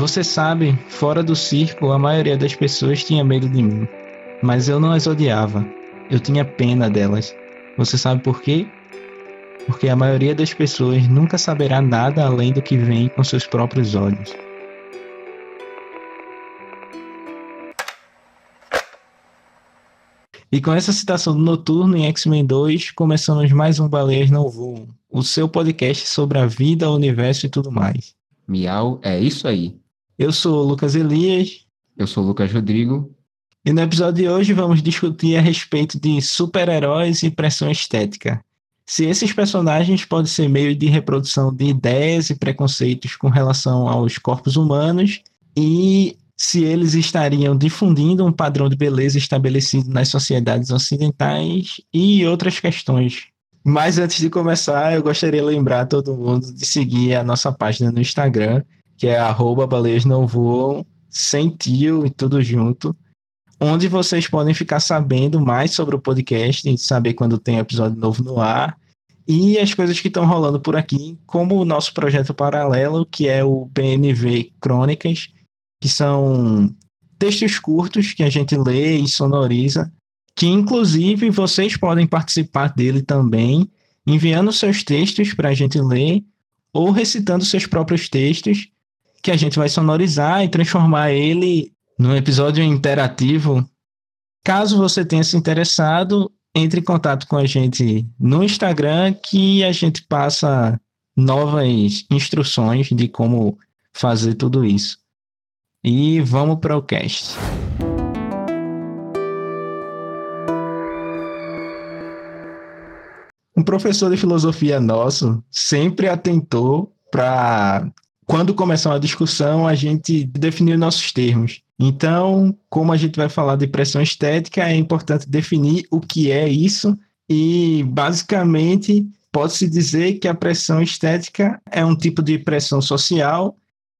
Você sabe, fora do circo, a maioria das pessoas tinha medo de mim. Mas eu não as odiava. Eu tinha pena delas. Você sabe por quê? Porque a maioria das pessoas nunca saberá nada além do que vem com seus próprios olhos. E com essa citação do Noturno em X-Men 2, começamos mais um Baleias Não Voam, o seu podcast sobre a vida, o universo e tudo mais. Miau, é isso aí. Eu sou o Lucas Elias. Eu sou o Lucas Rodrigo. E no episódio de hoje vamos discutir a respeito de super-heróis e pressão estética. Se esses personagens podem ser meio de reprodução de ideias e preconceitos com relação aos corpos humanos e se eles estariam difundindo um padrão de beleza estabelecido nas sociedades ocidentais e outras questões mas antes de começar, eu gostaria de lembrar todo mundo de seguir a nossa página no Instagram, que é arroba baleias não voam, sem tio e tudo junto, onde vocês podem ficar sabendo mais sobre o podcast, saber quando tem episódio novo no ar, e as coisas que estão rolando por aqui, como o nosso projeto paralelo, que é o PNV Crônicas, que são textos curtos que a gente lê e sonoriza que inclusive vocês podem participar dele também, enviando seus textos para a gente ler ou recitando seus próprios textos, que a gente vai sonorizar e transformar ele num episódio interativo. Caso você tenha se interessado, entre em contato com a gente no Instagram, que a gente passa novas instruções de como fazer tudo isso. E vamos para o cast. um professor de filosofia nosso sempre atentou para quando começar uma discussão a gente definir nossos termos. Então, como a gente vai falar de pressão estética, é importante definir o que é isso e basicamente pode-se dizer que a pressão estética é um tipo de pressão social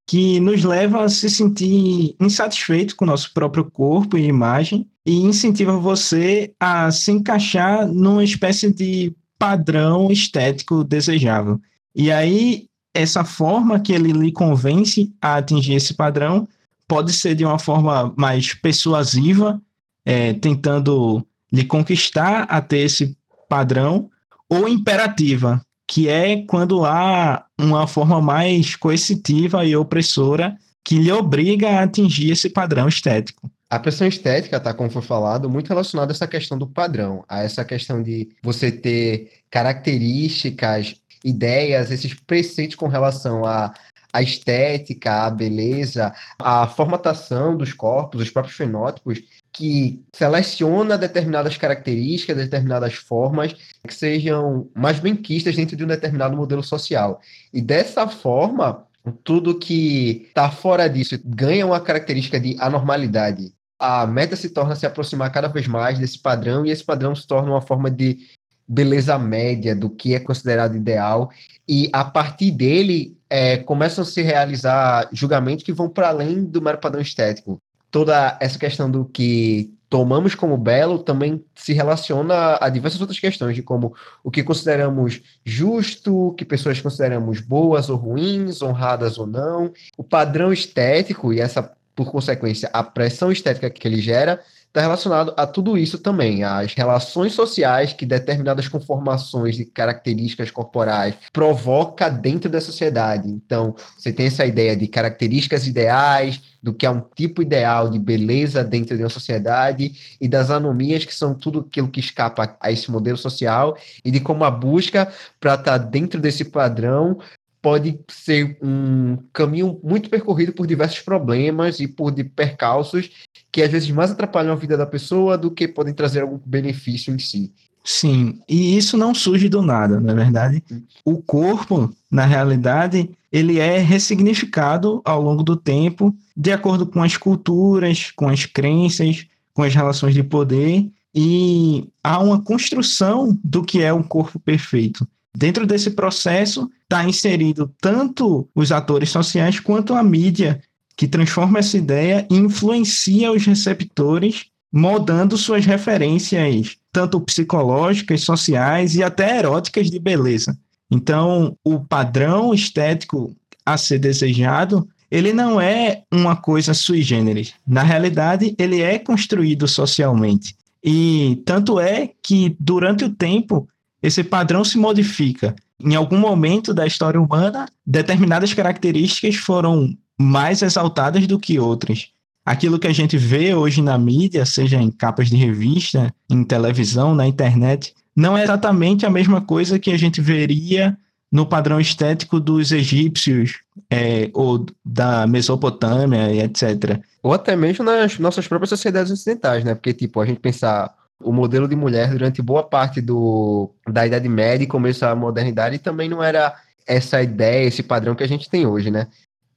que nos leva a se sentir insatisfeito com o nosso próprio corpo e imagem e incentiva você a se encaixar numa espécie de padrão estético desejável. E aí, essa forma que ele lhe convence a atingir esse padrão pode ser de uma forma mais persuasiva, é, tentando lhe conquistar a ter esse padrão, ou imperativa, que é quando há uma forma mais coercitiva e opressora que lhe obriga a atingir esse padrão estético. A pressão estética, tá, como foi falado, muito relacionada a essa questão do padrão, a essa questão de você ter características, ideias, esses preceitos com relação à, estética, à beleza, à formatação dos corpos, os próprios fenótipos, que seleciona determinadas características, determinadas formas que sejam mais bem quistas dentro de um determinado modelo social. E dessa forma, tudo que está fora disso ganha uma característica de anormalidade a meta se torna se aproximar cada vez mais desse padrão e esse padrão se torna uma forma de beleza média do que é considerado ideal e a partir dele é, começam a se realizar julgamentos que vão para além do mero padrão estético. Toda essa questão do que tomamos como belo também se relaciona a diversas outras questões, de como o que consideramos justo, que pessoas consideramos boas ou ruins, honradas ou não. O padrão estético e essa por consequência, a pressão estética que ele gera, está relacionado a tudo isso também, às relações sociais que determinadas conformações e características corporais provoca dentro da sociedade. Então, você tem essa ideia de características ideais, do que é um tipo ideal de beleza dentro de uma sociedade e das anomias que são tudo aquilo que escapa a esse modelo social e de como a busca para estar tá dentro desse padrão pode ser um caminho muito percorrido por diversos problemas e por percalços que às vezes mais atrapalham a vida da pessoa do que podem trazer algum benefício em si. Sim, e isso não surge do nada, não é verdade? O corpo, na realidade, ele é ressignificado ao longo do tempo, de acordo com as culturas, com as crenças, com as relações de poder, e há uma construção do que é um corpo perfeito. Dentro desse processo está inserido tanto os atores sociais quanto a mídia, que transforma essa ideia e influencia os receptores, moldando suas referências, tanto psicológicas, sociais e até eróticas de beleza. Então, o padrão estético a ser desejado, ele não é uma coisa sui generis. Na realidade, ele é construído socialmente. E tanto é que, durante o tempo, esse padrão se modifica. Em algum momento da história humana, determinadas características foram mais exaltadas do que outras. Aquilo que a gente vê hoje na mídia, seja em capas de revista, em televisão, na internet, não é exatamente a mesma coisa que a gente veria no padrão estético dos egípcios é, ou da Mesopotâmia e etc. Ou até mesmo nas nossas próprias sociedades ocidentais, né? Porque, tipo, a gente pensar o modelo de mulher durante boa parte do, da Idade Média e começo da modernidade também não era essa ideia, esse padrão que a gente tem hoje, né?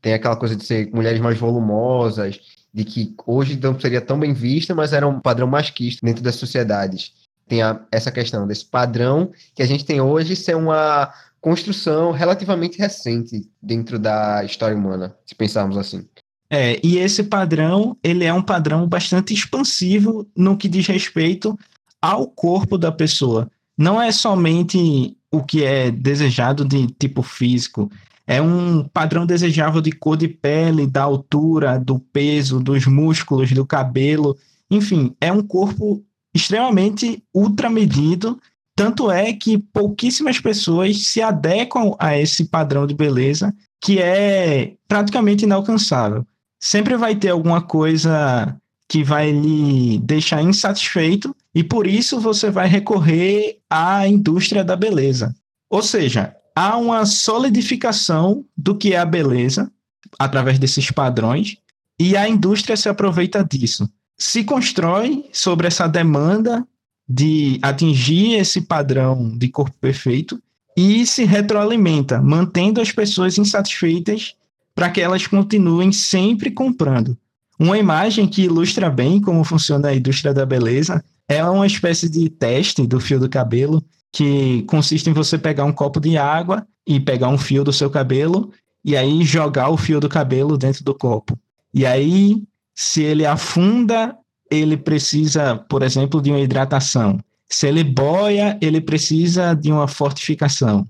Tem aquela coisa de ser mulheres mais volumosas, de que hoje não seria tão bem vista, mas era um padrão masquista dentro das sociedades. Tem a, essa questão desse padrão que a gente tem hoje ser uma construção relativamente recente dentro da história humana, se pensarmos assim. É, e esse padrão, ele é um padrão bastante expansivo no que diz respeito ao corpo da pessoa. Não é somente o que é desejado de tipo físico, é um padrão desejável de cor de pele, da altura, do peso, dos músculos, do cabelo. Enfim, é um corpo extremamente ultramedido tanto é que pouquíssimas pessoas se adequam a esse padrão de beleza que é praticamente inalcançável. Sempre vai ter alguma coisa que vai lhe deixar insatisfeito e por isso você vai recorrer à indústria da beleza. Ou seja, há uma solidificação do que é a beleza através desses padrões e a indústria se aproveita disso. Se constrói sobre essa demanda de atingir esse padrão de corpo perfeito e se retroalimenta, mantendo as pessoas insatisfeitas para que elas continuem sempre comprando. Uma imagem que ilustra bem como funciona a indústria da beleza é uma espécie de teste do fio do cabelo que consiste em você pegar um copo de água e pegar um fio do seu cabelo e aí jogar o fio do cabelo dentro do copo. E aí, se ele afunda ele precisa, por exemplo, de uma hidratação. Se ele boia, ele precisa de uma fortificação.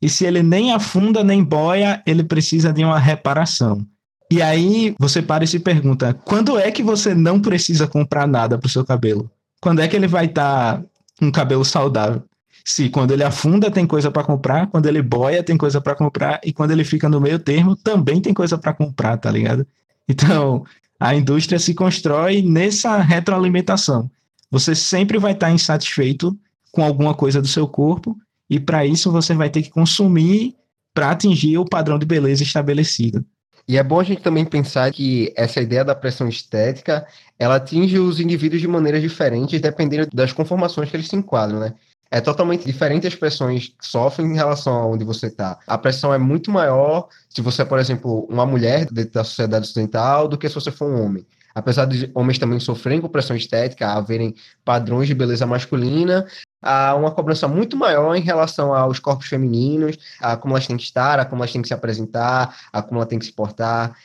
E se ele nem afunda nem boia, ele precisa de uma reparação. E aí você para e se pergunta: quando é que você não precisa comprar nada para o seu cabelo? Quando é que ele vai estar tá um cabelo saudável? Se quando ele afunda tem coisa para comprar, quando ele boia tem coisa para comprar e quando ele fica no meio termo também tem coisa para comprar, tá ligado? Então, a indústria se constrói nessa retroalimentação. Você sempre vai estar insatisfeito com alguma coisa do seu corpo e para isso você vai ter que consumir para atingir o padrão de beleza estabelecido. E é bom a gente também pensar que essa ideia da pressão estética, ela atinge os indivíduos de maneiras diferentes, dependendo das conformações que eles se enquadram, né? É totalmente diferente as pressões que sofrem em relação a onde você está. A pressão é muito maior se você é, por exemplo, uma mulher dentro da sociedade ocidental do que se você for um homem. Apesar de homens também sofrerem com pressão estética, haverem padrões de beleza masculina, há uma cobrança muito maior em relação aos corpos femininos, a como elas têm que estar, a como elas têm que se apresentar, a como elas têm que se portar.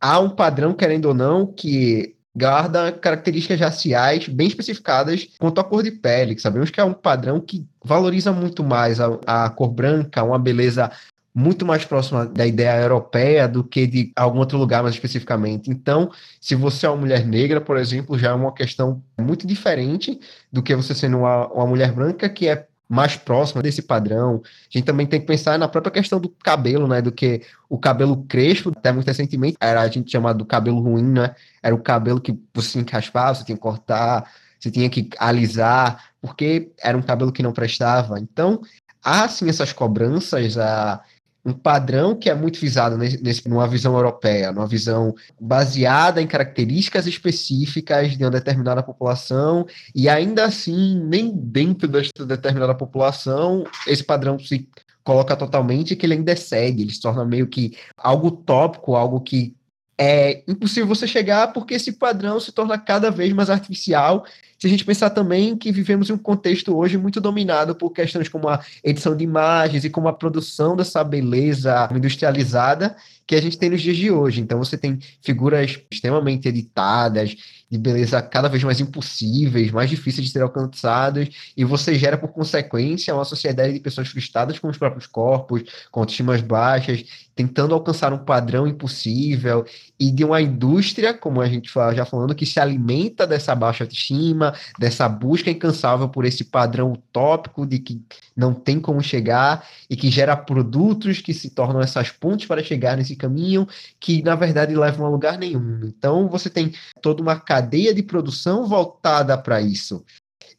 Há um padrão, querendo ou não, que guarda características raciais bem especificadas quanto à cor de pele, que sabemos que é um padrão que valoriza muito mais a, a cor branca, uma beleza muito mais próxima da ideia europeia do que de algum outro lugar mais especificamente. Então, se você é uma mulher negra, por exemplo, já é uma questão muito diferente do que você sendo uma, uma mulher branca, que é mais próxima desse padrão. A gente também tem que pensar na própria questão do cabelo, né? Do que o cabelo crespo, até muito recentemente, era a gente chamado do cabelo ruim, né? Era o cabelo que você raspar, você tinha que cortar, você tinha que alisar, porque era um cabelo que não prestava. Então, há sim essas cobranças, a um padrão que é muito visado nesse, numa visão europeia, numa visão baseada em características específicas de uma determinada população, e ainda assim, nem dentro desta determinada população, esse padrão se coloca totalmente que ele ainda segue, ele se torna meio que algo tópico, algo que é impossível você chegar porque esse padrão se torna cada vez mais artificial. Se a gente pensar também que vivemos em um contexto hoje muito dominado por questões como a edição de imagens e como a produção dessa beleza industrializada, que a gente tem nos dias de hoje. Então você tem figuras extremamente editadas, de beleza cada vez mais impossíveis, mais difíceis de ser alcançadas, e você gera, por consequência, uma sociedade de pessoas frustradas com os próprios corpos, com autoestimas baixas, tentando alcançar um padrão impossível, e de uma indústria, como a gente já falando, que se alimenta dessa baixa autoestima, dessa busca incansável por esse padrão utópico de que não tem como chegar, e que gera produtos que se tornam essas pontes para chegar nesse caminho, que na verdade levam a lugar nenhum. Então você tem toda uma cadeia de produção voltada para isso.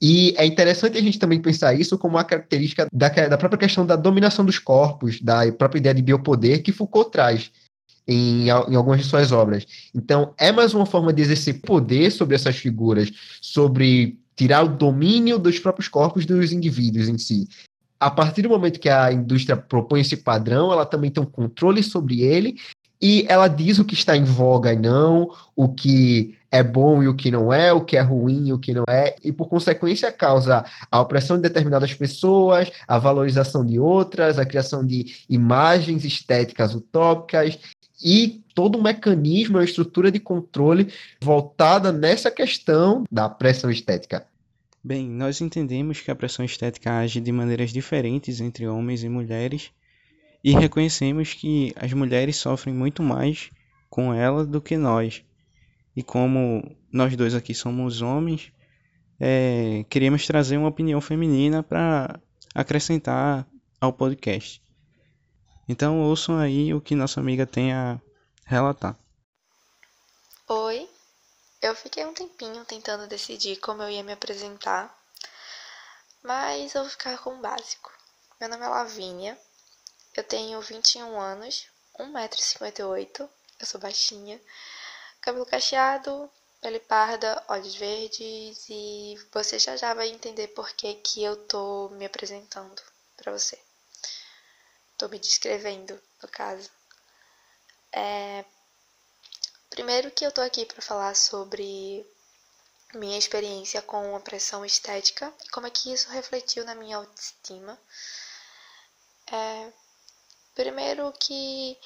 E é interessante a gente também pensar isso como uma característica da, da própria questão da dominação dos corpos, da própria ideia de biopoder que Foucault traz em, em algumas de suas obras. Então, é mais uma forma de exercer poder sobre essas figuras, sobre tirar o domínio dos próprios corpos dos indivíduos em si. A partir do momento que a indústria propõe esse padrão, ela também tem um controle sobre ele e ela diz o que está em voga e não, o que é bom e o que não é, o que é ruim e o que não é, e por consequência causa a opressão de determinadas pessoas, a valorização de outras, a criação de imagens estéticas utópicas e todo um mecanismo, uma estrutura de controle voltada nessa questão da pressão estética. Bem, nós entendemos que a pressão estética age de maneiras diferentes entre homens e mulheres e reconhecemos que as mulheres sofrem muito mais com ela do que nós. E como nós dois aqui somos homens, é, queríamos trazer uma opinião feminina para acrescentar ao podcast. Então ouçam aí o que nossa amiga tem a relatar. Oi, eu fiquei um tempinho tentando decidir como eu ia me apresentar, mas eu vou ficar com o básico. Meu nome é Lavínia, eu tenho 21 anos, 1,58m, eu sou baixinha, cabelo cacheado, pele parda, olhos verdes e você já já vai entender por que, que eu tô me apresentando para você. Tô me descrevendo, no caso. É... Primeiro que eu tô aqui para falar sobre minha experiência com a pressão estética e como é que isso refletiu na minha autoestima. É, Primeiro que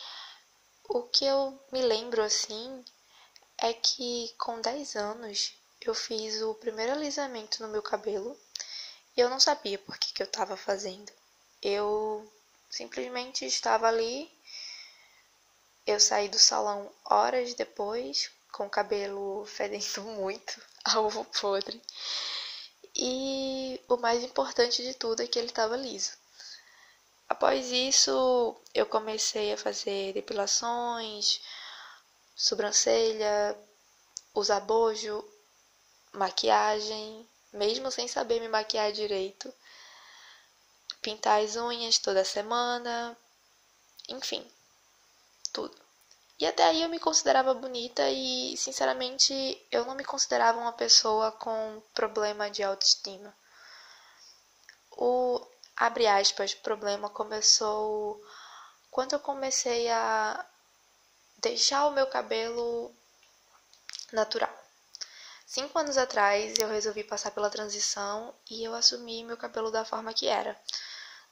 o que eu me lembro assim é que com 10 anos eu fiz o primeiro alisamento no meu cabelo e eu não sabia por que, que eu estava fazendo. Eu simplesmente estava ali. Eu saí do salão horas depois, com o cabelo fedendo muito a ovo podre. E o mais importante de tudo é que ele estava liso. Após isso, eu comecei a fazer depilações, sobrancelha, usar bojo, maquiagem, mesmo sem saber me maquiar direito, pintar as unhas toda semana, enfim, tudo. E até aí eu me considerava bonita e, sinceramente, eu não me considerava uma pessoa com problema de autoestima. O abre aspas, problema começou quando eu comecei a deixar o meu cabelo natural. Cinco anos atrás eu resolvi passar pela transição e eu assumi meu cabelo da forma que era.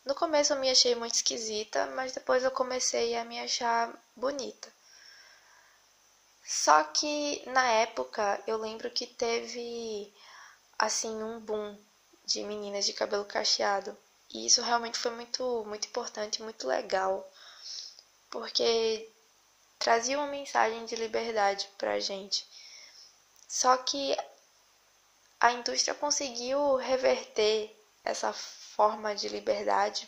No começo eu me achei muito esquisita, mas depois eu comecei a me achar bonita. Só que na época eu lembro que teve assim um boom de meninas de cabelo cacheado. E isso realmente foi muito, muito importante, muito legal, porque trazia uma mensagem de liberdade para a gente. Só que a indústria conseguiu reverter essa forma de liberdade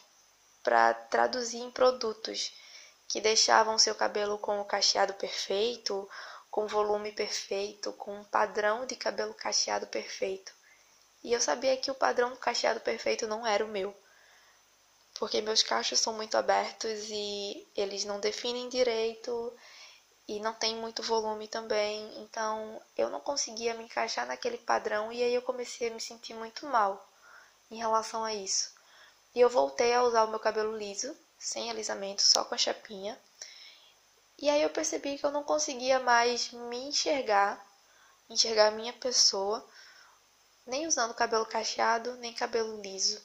para traduzir em produtos que deixavam seu cabelo com o cacheado perfeito, com volume perfeito, com um padrão de cabelo cacheado perfeito. E eu sabia que o padrão do cacheado perfeito não era o meu porque meus cachos são muito abertos e eles não definem direito e não tem muito volume também, então eu não conseguia me encaixar naquele padrão e aí eu comecei a me sentir muito mal em relação a isso. E eu voltei a usar o meu cabelo liso, sem alisamento, só com a chapinha. E aí eu percebi que eu não conseguia mais me enxergar, enxergar a minha pessoa, nem usando cabelo cacheado, nem cabelo liso.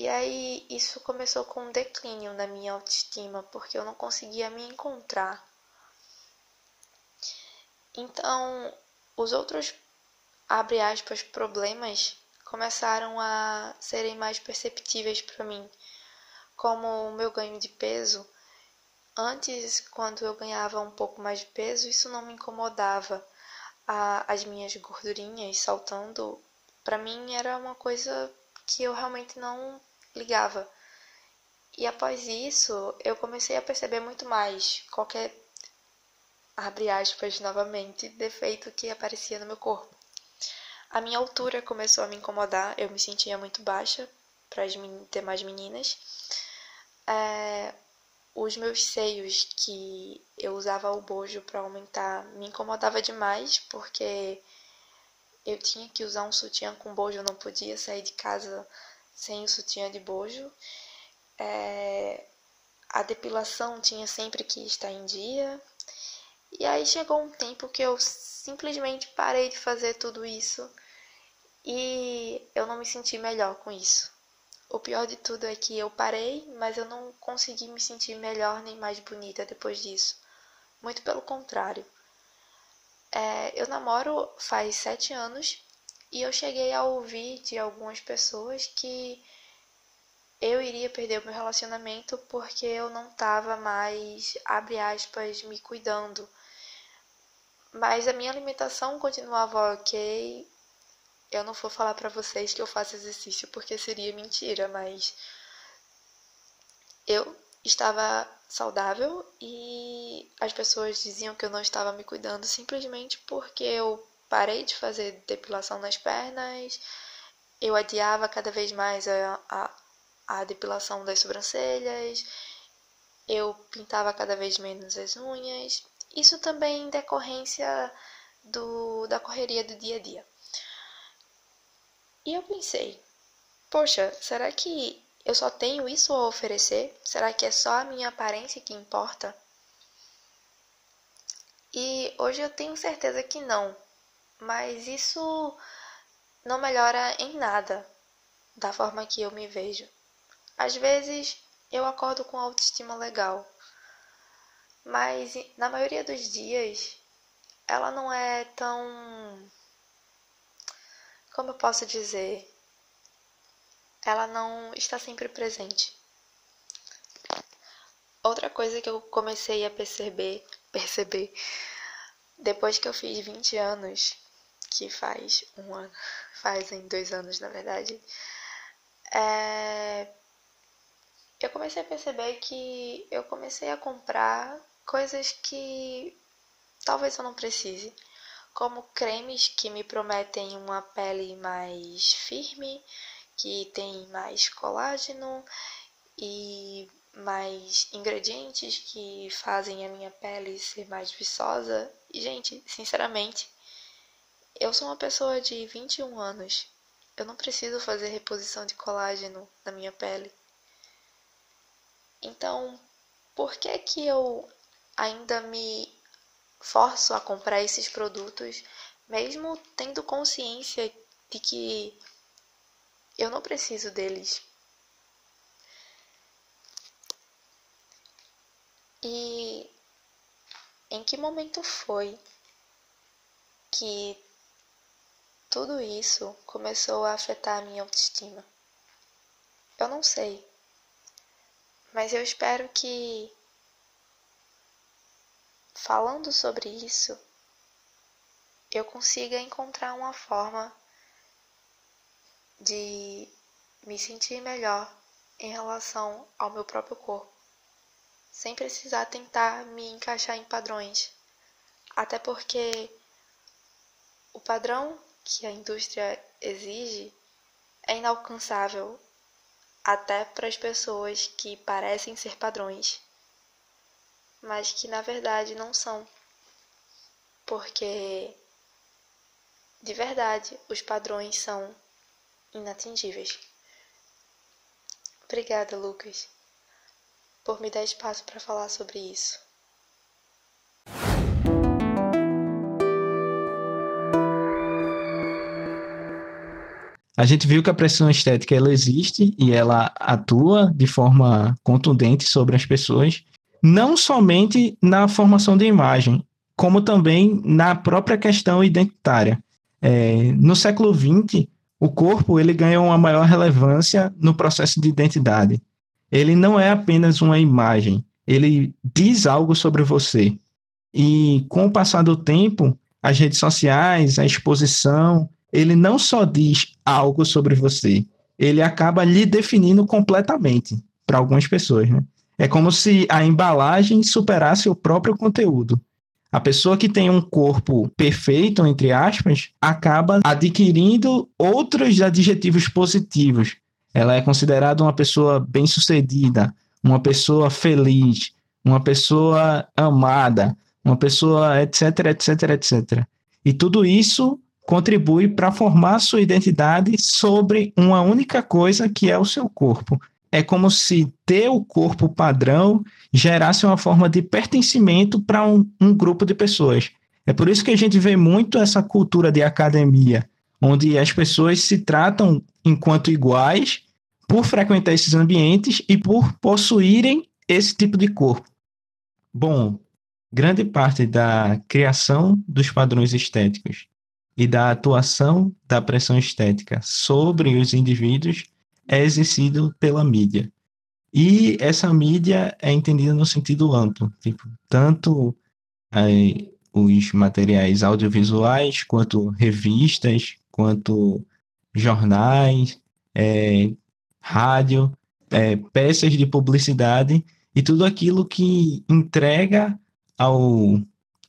E aí isso começou com um declínio na minha autoestima, porque eu não conseguia me encontrar. Então, os outros abre aspas problemas começaram a serem mais perceptíveis para mim, como o meu ganho de peso. Antes, quando eu ganhava um pouco mais de peso, isso não me incomodava. as minhas gordurinhas saltando, para mim era uma coisa que eu realmente não ligava. E após isso, eu comecei a perceber muito mais qualquer, abre aspas novamente, defeito que aparecia no meu corpo. A minha altura começou a me incomodar, eu me sentia muito baixa para as demais meninas. É, os meus seios, que eu usava o bojo para aumentar, me incomodava demais, porque eu tinha que usar um sutiã com bojo, eu não podia sair de casa sem o sutiã de bojo. É, a depilação tinha sempre que estar em dia. E aí chegou um tempo que eu simplesmente parei de fazer tudo isso e eu não me senti melhor com isso. O pior de tudo é que eu parei, mas eu não consegui me sentir melhor nem mais bonita depois disso. Muito pelo contrário. É, eu namoro faz sete anos e eu cheguei a ouvir de algumas pessoas que eu iria perder o meu relacionamento porque eu não estava mais, abre aspas, me cuidando. Mas a minha alimentação continuava ok. Eu não vou falar para vocês que eu faço exercício porque seria mentira, mas eu estava saudável e as pessoas diziam que eu não estava me cuidando simplesmente porque eu parei de fazer depilação nas pernas, eu adiava cada vez mais a, a, a depilação das sobrancelhas, eu pintava cada vez menos as unhas. Isso também em decorrência do, da correria do dia a dia. E eu pensei, poxa, será que eu só tenho isso a oferecer? Será que é só a minha aparência que importa? E hoje eu tenho certeza que não mas isso não melhora em nada da forma que eu me vejo. Às vezes eu acordo com autoestima legal, mas na maioria dos dias ela não é tão. Como eu posso dizer? Ela não está sempre presente. Outra coisa que eu comecei a perceber, perceber depois que eu fiz 20 anos que faz um ano, fazem dois anos na verdade, é... eu comecei a perceber que eu comecei a comprar coisas que talvez eu não precise, como cremes que me prometem uma pele mais firme, que tem mais colágeno e mais ingredientes que fazem a minha pele ser mais viçosa. E, gente, sinceramente, eu sou uma pessoa de 21 anos. Eu não preciso fazer reposição de colágeno na minha pele. Então, por que que eu ainda me forço a comprar esses produtos, mesmo tendo consciência de que eu não preciso deles? E em que momento foi que tudo isso começou a afetar a minha autoestima. Eu não sei, mas eu espero que, falando sobre isso, eu consiga encontrar uma forma de me sentir melhor em relação ao meu próprio corpo, sem precisar tentar me encaixar em padrões. Até porque o padrão que a indústria exige é inalcançável até para as pessoas que parecem ser padrões, mas que na verdade não são. Porque de verdade os padrões são inatingíveis. Obrigada, Lucas, por me dar espaço para falar sobre isso. A gente viu que a pressão estética ela existe e ela atua de forma contundente sobre as pessoas, não somente na formação de imagem, como também na própria questão identitária. É, no século XX, o corpo ele ganha uma maior relevância no processo de identidade. Ele não é apenas uma imagem, ele diz algo sobre você. E com o passar do tempo, as redes sociais, a exposição, ele não só diz algo sobre você, ele acaba lhe definindo completamente para algumas pessoas, né? É como se a embalagem superasse o próprio conteúdo. A pessoa que tem um corpo perfeito, entre aspas, acaba adquirindo outros adjetivos positivos. Ela é considerada uma pessoa bem-sucedida, uma pessoa feliz, uma pessoa amada, uma pessoa etc, etc, etc. E tudo isso contribui para formar sua identidade sobre uma única coisa que é o seu corpo é como se ter o corpo padrão gerasse uma forma de pertencimento para um, um, grupo de pessoas. É por isso que a gente vê muito essa cultura de academia, onde as pessoas se tratam enquanto iguais por frequentar esses ambientes e por possuírem esse tipo de corpo. Bom, grande parte da criação dos padrões estéticos e da atuação da pressão estética sobre os indivíduos é exercido pela mídia. E essa mídia é entendida no sentido amplo, tipo, tanto é, os materiais audiovisuais, quanto revistas, quanto jornais, é, rádio, é, peças de publicidade e tudo aquilo que entrega ao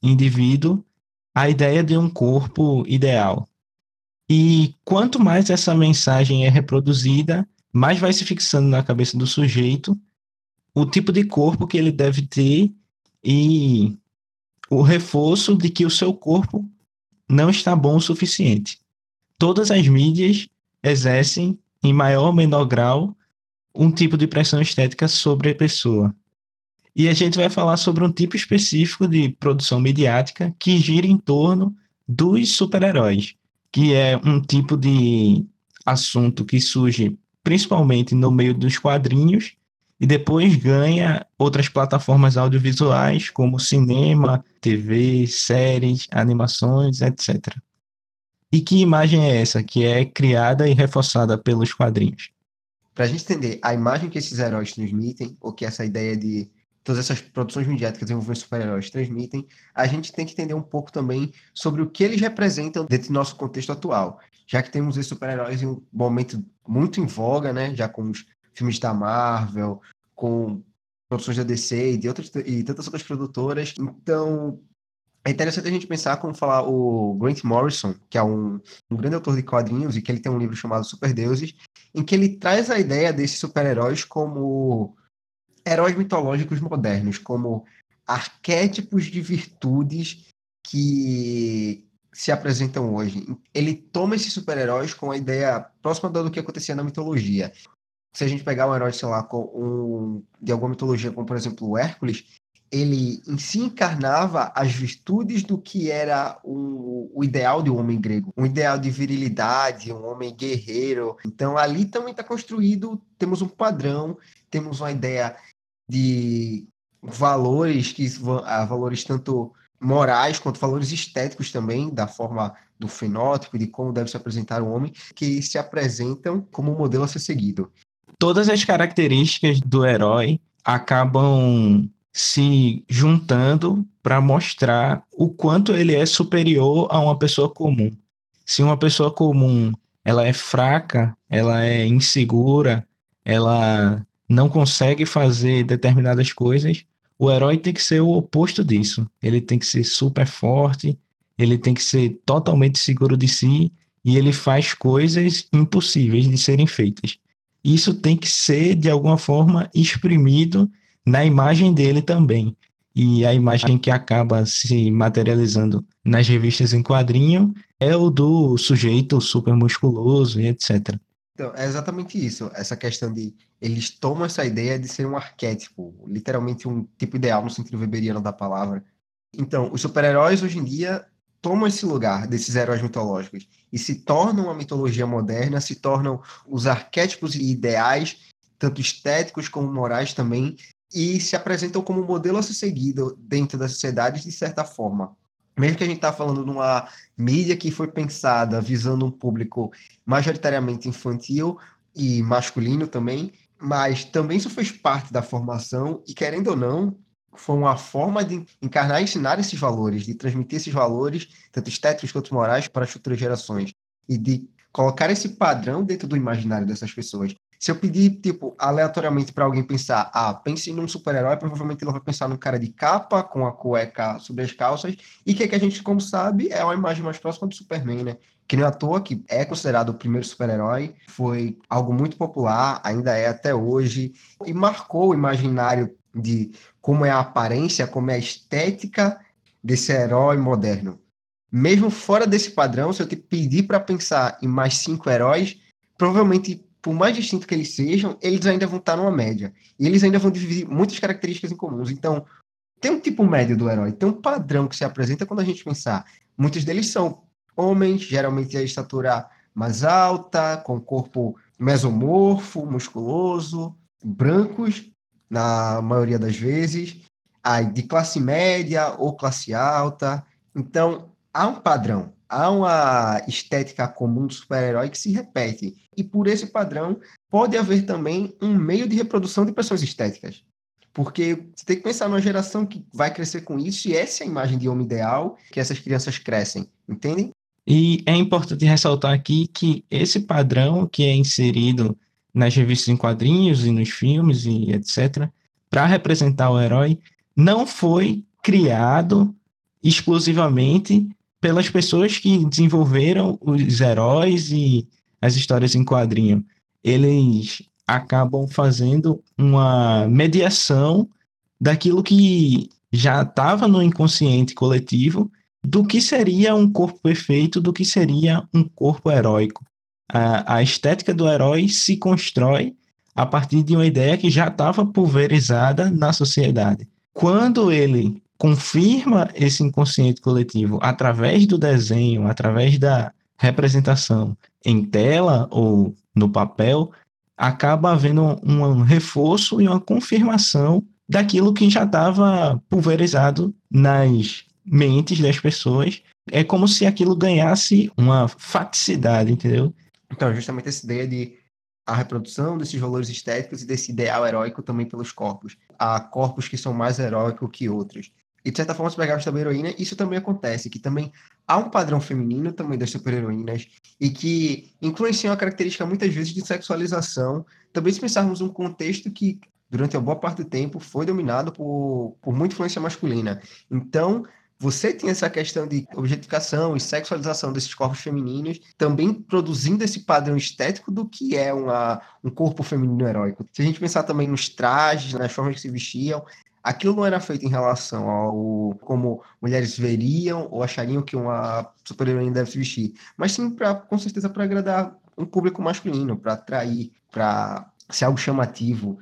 indivíduo a ideia de um corpo ideal. E quanto mais essa mensagem é reproduzida, mais vai se fixando na cabeça do sujeito o tipo de corpo que ele deve ter e o reforço de que o seu corpo não está bom o suficiente. Todas as mídias exercem, em maior ou menor grau, um tipo de pressão estética sobre a pessoa. E a gente vai falar sobre um tipo específico de produção midiática que gira em torno dos super-heróis que é um tipo de assunto que surge principalmente no meio dos quadrinhos e depois ganha outras plataformas audiovisuais como cinema, TV, séries, animações, etc. E que imagem é essa que é criada e reforçada pelos quadrinhos? Para a gente entender a imagem que esses heróis transmitem, ou que essa ideia de todas essas produções midiáticas envolvendo super-heróis transmitem, a gente tem que entender um pouco também sobre o que eles representam dentro do nosso contexto atual. Já que temos esses super-heróis em um momento muito em voga, né? Já com os filmes da Marvel, com produções da DC e, de outras, e tantas outras produtoras. Então, é interessante a gente pensar como falar o Grant Morrison, que é um, um grande autor de quadrinhos e que ele tem um livro chamado Super Deuses, em que ele traz a ideia desses super-heróis como heróis mitológicos modernos, como arquétipos de virtudes que se apresentam hoje. Ele toma esses super-heróis com a ideia próxima do que acontecia na mitologia. Se a gente pegar um herói, sei lá, um, de alguma mitologia, como por exemplo o Hércules, ele em si encarnava as virtudes do que era o, o, ideal de um homem grego, um ideal de virilidade, um homem guerreiro. Então ali também está construído, temos um padrão, temos uma ideia de valores que ah, valores tanto morais quanto valores estéticos também da forma do fenótipo de como deve se apresentar o homem que se apresentam como modelo a ser seguido. Todas as características do herói acabam se juntando para mostrar o quanto ele é superior a uma pessoa comum. Se uma pessoa comum ela é fraca, ela é insegura, ela não consegue fazer determinadas coisas, o herói tem que ser o oposto disso. Ele tem que ser super forte, ele tem que ser totalmente seguro de si e ele faz coisas impossíveis de serem feitas. Isso tem que ser, de alguma forma, exprimido na imagem dele também. E a imagem que acaba se materializando nas revistas em quadrinho é o do sujeito super musculoso e etc. Então, é exatamente isso. Essa questão de eles tomam essa ideia de ser um arquétipo, literalmente um tipo ideal no sentido weberiano da palavra. Então, os super-heróis hoje em dia tomam esse lugar desses heróis mitológicos e se tornam uma mitologia moderna, se tornam os arquétipos e ideais, tanto estéticos como morais também, e se apresentam como modelo a ser seguido dentro da sociedade de certa forma. Mesmo que a gente está falando de uma mídia que foi pensada visando um público majoritariamente infantil e masculino também, mas também isso fez parte da formação e, querendo ou não, foi uma forma de encarnar e ensinar esses valores, de transmitir esses valores, tanto estéticos quanto morais, para as futuras gerações. E de colocar esse padrão dentro do imaginário dessas pessoas. Se eu pedir, tipo, aleatoriamente para alguém pensar, ah, pense num super-herói, provavelmente ele vai pensar num cara de capa, com a cueca sobre as calças, e que, que a gente, como sabe, é uma imagem mais próxima do Superman, né? Que não é à toa que é considerado o primeiro super-herói, foi algo muito popular, ainda é até hoje, e marcou o imaginário de como é a aparência, como é a estética desse herói moderno. Mesmo fora desse padrão, se eu te pedir para pensar em mais cinco heróis, provavelmente, por mais distinto que eles sejam, eles ainda vão estar numa média. E eles ainda vão dividir muitas características em comuns. Então, tem um tipo médio do herói, tem um padrão que se apresenta quando a gente pensar. Muitos deles são homens, geralmente a estatura mais alta, com corpo mesomorfo, musculoso, brancos, na maioria das vezes, aí de classe média ou classe alta. Então, há um padrão, há uma estética comum do super-herói que se repete. E por esse padrão, pode haver também um meio de reprodução de pessoas estéticas. Porque você tem que pensar numa geração que vai crescer com isso, e essa é a imagem de homem ideal que essas crianças crescem, entendem? E é importante ressaltar aqui que esse padrão que é inserido nas revistas em quadrinhos e nos filmes e etc., para representar o herói, não foi criado exclusivamente pelas pessoas que desenvolveram os heróis e as histórias em quadrinho. Eles acabam fazendo uma mediação daquilo que já estava no inconsciente coletivo do que seria um corpo perfeito, do que seria um corpo heróico a, a estética do herói se constrói a partir de uma ideia que já estava pulverizada na sociedade. Quando ele confirma esse inconsciente coletivo através do desenho, através da representação em tela ou no papel, acaba havendo um reforço e uma confirmação daquilo que já estava pulverizado nas mentes das pessoas. É como se aquilo ganhasse uma faticidade, entendeu? Então, justamente essa ideia de a reprodução desses valores estéticos e desse ideal heróico também pelos corpos. Há corpos que são mais heróicos que outros. E, de certa forma, se pegarmos também heroína, isso também acontece, que também há um padrão feminino também das super-heroínas e que influencia uma característica, muitas vezes, de sexualização. Também se pensarmos um contexto que, durante uma boa parte do tempo, foi dominado por, por muita influência masculina. Então, você tem essa questão de objetificação e sexualização desses corpos femininos, também produzindo esse padrão estético do que é uma, um corpo feminino heróico. Se a gente pensar também nos trajes, nas formas que se vestiam, aquilo não era feito em relação ao como mulheres veriam ou achariam que uma super-heroína deve se vestir, mas sim para com certeza para agradar um público masculino, para atrair, para ser algo chamativo.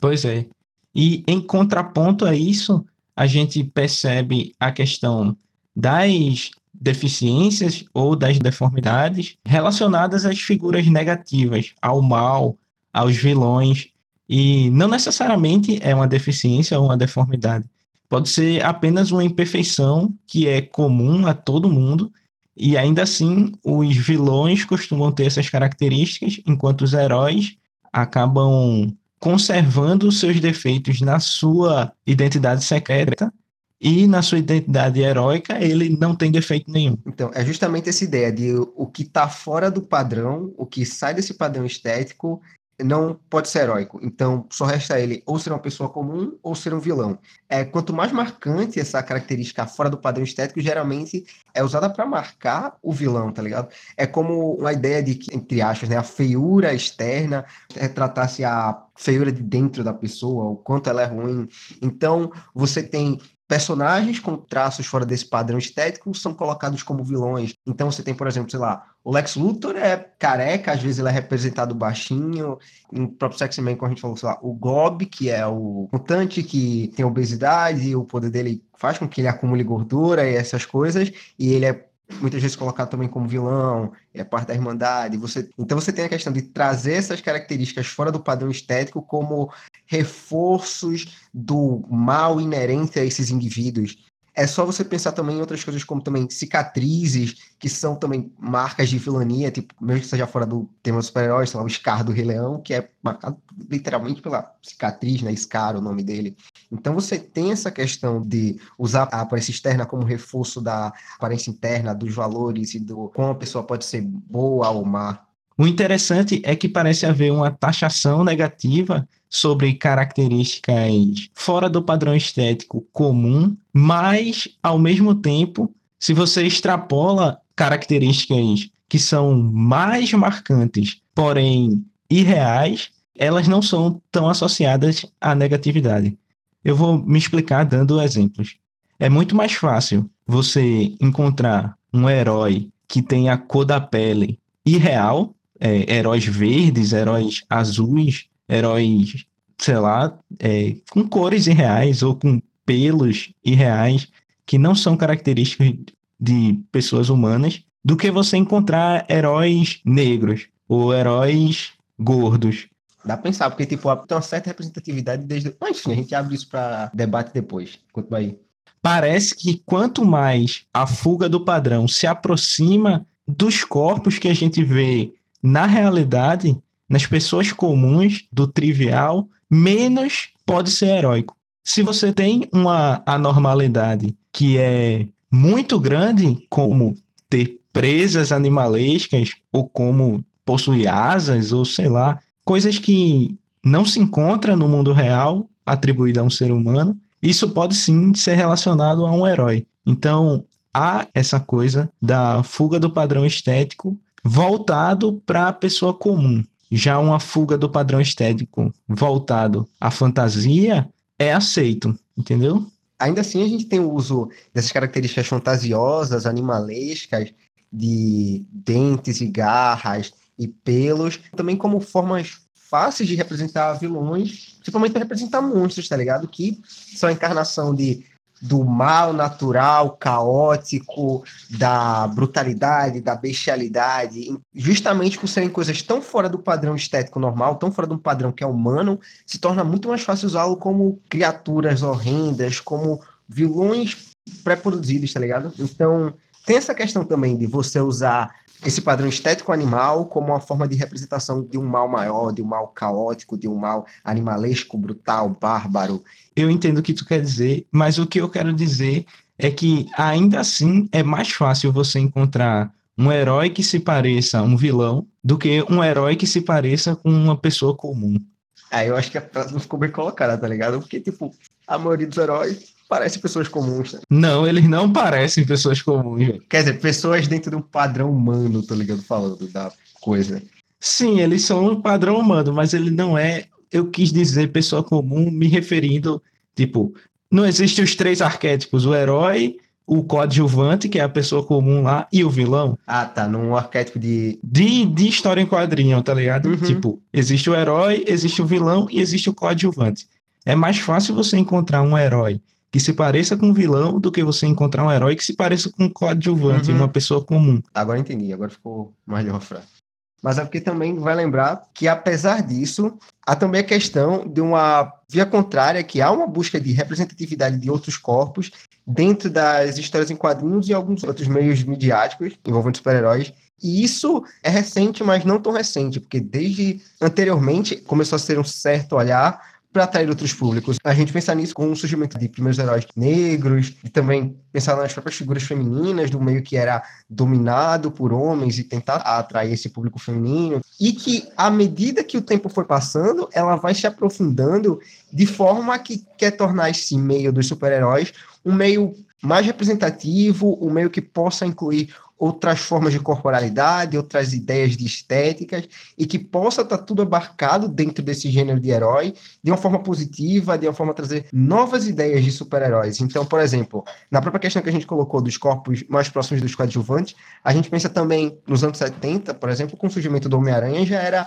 Pois é. E em contraponto a isso, a gente percebe a questão das deficiências ou das deformidades relacionadas às figuras negativas, ao mal, aos vilões. E não necessariamente é uma deficiência ou uma deformidade. Pode ser apenas uma imperfeição que é comum a todo mundo, e ainda assim os vilões costumam ter essas características, enquanto os heróis acabam conservando seus defeitos na sua identidade secreta e na sua identidade heróica ele não tem defeito nenhum. Então, é justamente essa ideia de o que está fora do padrão, o que sai desse padrão estético, não pode ser heróico. Então, só resta ele ou ser uma pessoa comum ou ser um vilão. É, quanto mais marcante essa característica fora do padrão estético, geralmente é usada para marcar o vilão, tá ligado? É como uma ideia de que, entre aspas, né, a feiura externa retratasse a feiura de dentro da pessoa, o quanto ela é ruim. Então, você tem personagens com traços fora desse padrão estético são colocados como vilões. Então você tem, por exemplo, sei lá, o Lex Luthor é careca, às vezes ele é representado baixinho. Em próprio Sex Man, como a gente falou, sei lá, o Gob, que é o mutante que tem obesidade, e o poder dele faz com que ele acumule gordura e essas coisas, e ele é muitas vezes colocado também como vilão, é parte da Irmandade. Você, então você tem a questão de trazer essas características fora do padrão estético como reforços do mal inerente a esses indivíduos. É só você pensar também em outras coisas como também cicatrizes, que são também marcas de vilania, tipo, mesmo que seja fora do tema dos super-heróis, sei lá, o Scar do Rei Leão, que é marcado literalmente pela cicatriz, né? Scar, o nome dele. Então você tem essa questão de usar a aparência externa como reforço da aparência interna, dos valores e do como a pessoa pode ser boa ou má. O interessante é que parece haver uma taxação negativa sobre características fora do padrão estético comum, mas, ao mesmo tempo, se você extrapola características que são mais marcantes, porém irreais, elas não são tão associadas à negatividade. Eu vou me explicar dando exemplos. É muito mais fácil você encontrar um herói que tem a cor da pele irreal, é, heróis verdes, heróis azuis, heróis, sei lá, é, com cores irreais ou com pelos irreais que não são características de pessoas humanas, do que você encontrar heróis negros ou heróis gordos. Dá pra pensar, porque tipo, tem uma certa representatividade desde. Enfim, a gente abre isso para debate depois. Continua aí. Parece que quanto mais a fuga do padrão se aproxima dos corpos que a gente vê na realidade, nas pessoas comuns, do trivial, menos pode ser heróico. Se você tem uma anormalidade que é muito grande, como ter presas animalescas, ou como possuir asas, ou sei lá, coisas que não se encontram no mundo real, atribuída a um ser humano, isso pode sim ser relacionado a um herói. Então, há essa coisa da fuga do padrão estético voltado para a pessoa comum. Já uma fuga do padrão estético voltado à fantasia é aceito, entendeu? Ainda assim, a gente tem o uso dessas características fantasiosas, animalescas, de dentes e garras e pelos, também como formas fáceis de representar vilões, principalmente para representar monstros, tá ligado? Que são a encarnação de do mal natural, caótico, da brutalidade, da bestialidade, justamente por serem coisas tão fora do padrão estético normal, tão fora de um padrão que é humano, se torna muito mais fácil usá-lo como criaturas horrendas, como vilões pré-produzidos, tá ligado? Então, tem essa questão também de você usar esse padrão estético animal como uma forma de representação de um mal maior, de um mal caótico, de um mal animalesco, brutal, bárbaro. Eu entendo o que tu quer dizer, mas o que eu quero dizer é que ainda assim é mais fácil você encontrar um herói que se pareça a um vilão do que um herói que se pareça com uma pessoa comum. Aí eu acho que a frase não ficou bem colocada, tá ligado? Porque, tipo, a maioria dos heróis parece pessoas comuns. Né? Não, eles não parecem pessoas comuns. Quer dizer, pessoas dentro de um padrão humano, tô ligado? Falando da coisa. Sim, eles são um padrão humano, mas ele não é. Eu quis dizer pessoa comum, me referindo, tipo, não existem os três arquétipos: o herói, o coadjuvante, que é a pessoa comum lá, e o vilão. Ah, tá. Num arquétipo de. De, de história em quadrinho, tá ligado? Uhum. Tipo, existe o herói, existe o vilão e existe o coadjuvante. É mais fácil você encontrar um herói que se pareça com um vilão do que você encontrar um herói que se pareça com um coadjuvante, uhum. uma pessoa comum. Agora entendi, agora ficou melhor a frase. Mas é porque também vai lembrar que, apesar disso, há também a questão de uma via contrária, que há uma busca de representatividade de outros corpos dentro das histórias em quadrinhos e alguns outros meios midiáticos envolvendo super-heróis. E isso é recente, mas não tão recente, porque desde anteriormente começou a ser um certo olhar para atrair outros públicos. A gente pensar nisso com o surgimento de primeiros heróis negros, e também pensar nas próprias figuras femininas do meio que era dominado por homens e tentar atrair esse público feminino. E que, à medida que o tempo foi passando, ela vai se aprofundando de forma que quer tornar esse meio dos super-heróis um meio mais representativo, um meio que possa incluir outras formas de corporalidade, outras ideias de estéticas, e que possa estar tá tudo abarcado dentro desse gênero de herói, de uma forma positiva, de uma forma a trazer novas ideias de super-heróis. Então, por exemplo, na própria questão que a gente colocou dos corpos mais próximos dos coadjuvantes, a gente pensa também nos anos 70, por exemplo, com o surgimento do Homem-Aranha, já era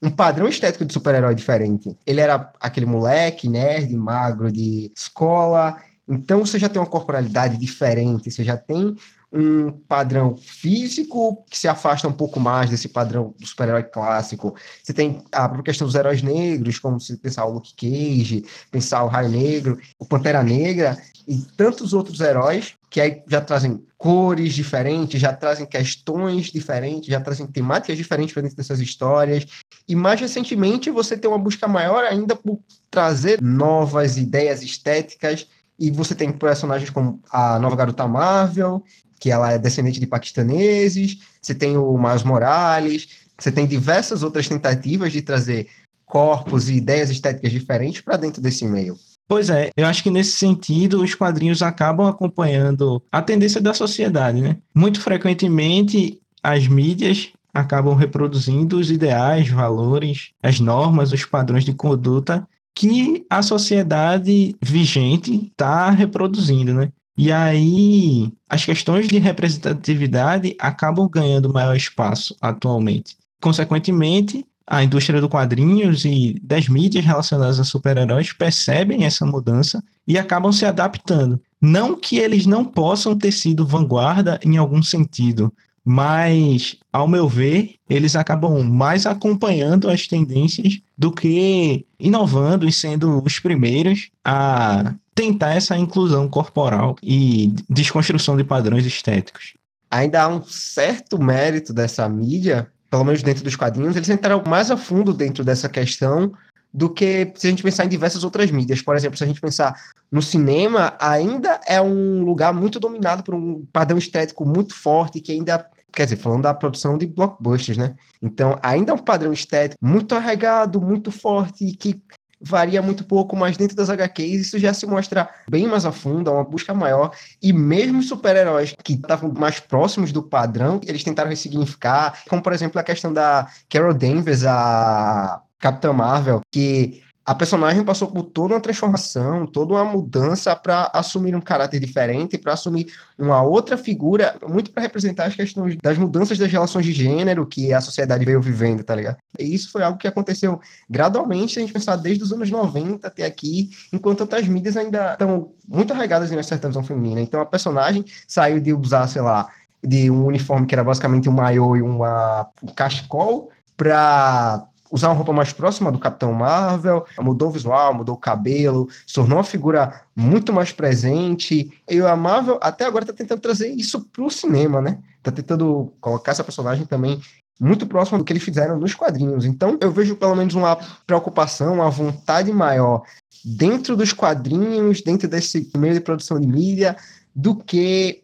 um padrão estético de super-herói diferente. Ele era aquele moleque, nerd, magro, de escola. Então você já tem uma corporalidade diferente, você já tem um padrão físico que se afasta um pouco mais desse padrão do super-herói clássico. Você tem a questão dos heróis negros, como se pensar o Luke Cage, pensar o Raio Negro, o Pantera Negra e tantos outros heróis que aí já trazem cores diferentes, já trazem questões diferentes, já trazem temáticas diferentes para dentro dessas histórias. E mais recentemente você tem uma busca maior ainda por trazer novas ideias estéticas e você tem personagens como a nova garota Marvel, que ela é descendente de paquistaneses, você tem o Miles Morales, você tem diversas outras tentativas de trazer corpos e ideias estéticas diferentes para dentro desse meio. Pois é, eu acho que nesse sentido os quadrinhos acabam acompanhando a tendência da sociedade, né? Muito frequentemente as mídias acabam reproduzindo os ideais, valores, as normas, os padrões de conduta que a sociedade vigente está reproduzindo, né? E aí, as questões de representatividade acabam ganhando maior espaço atualmente. Consequentemente, a indústria do quadrinhos e das mídias relacionadas a super-heróis percebem essa mudança e acabam se adaptando. Não que eles não possam ter sido vanguarda em algum sentido, mas, ao meu ver, eles acabam mais acompanhando as tendências do que inovando e sendo os primeiros a tentar essa inclusão corporal e desconstrução de padrões estéticos. Ainda há um certo mérito dessa mídia, pelo menos dentro dos quadrinhos, eles entraram mais a fundo dentro dessa questão do que se a gente pensar em diversas outras mídias. Por exemplo, se a gente pensar no cinema, ainda é um lugar muito dominado por um padrão estético muito forte que ainda quer dizer, falando da produção de blockbusters, né? Então, ainda é um padrão estético muito arraigado, muito forte, que varia muito pouco, mas dentro das HQs isso já se mostra bem mais a fundo, é uma busca maior. E mesmo super-heróis que estavam mais próximos do padrão, eles tentaram ressignificar, como por exemplo a questão da Carol Danvers, a Capitã Marvel, que a personagem passou por toda uma transformação, toda uma mudança para assumir um caráter diferente, para assumir uma outra figura, muito para representar as questões das mudanças das relações de gênero que a sociedade veio vivendo, tá ligado? E isso foi algo que aconteceu gradualmente, se a gente pensar desde os anos 90 até aqui, enquanto outras mídias ainda estão muito arraigadas em uma certa visão feminina. Então a personagem saiu de usar, sei lá, de um uniforme que era basicamente um maiô e uma, um cachecol para usar uma roupa mais próxima do Capitão Marvel, mudou o visual, mudou o cabelo, se tornou uma figura muito mais presente. E a Marvel até agora está tentando trazer isso para o cinema, né? Está tentando colocar essa personagem também muito próxima do que eles fizeram nos quadrinhos. Então eu vejo pelo menos uma preocupação, uma vontade maior dentro dos quadrinhos, dentro desse meio de produção de mídia, do que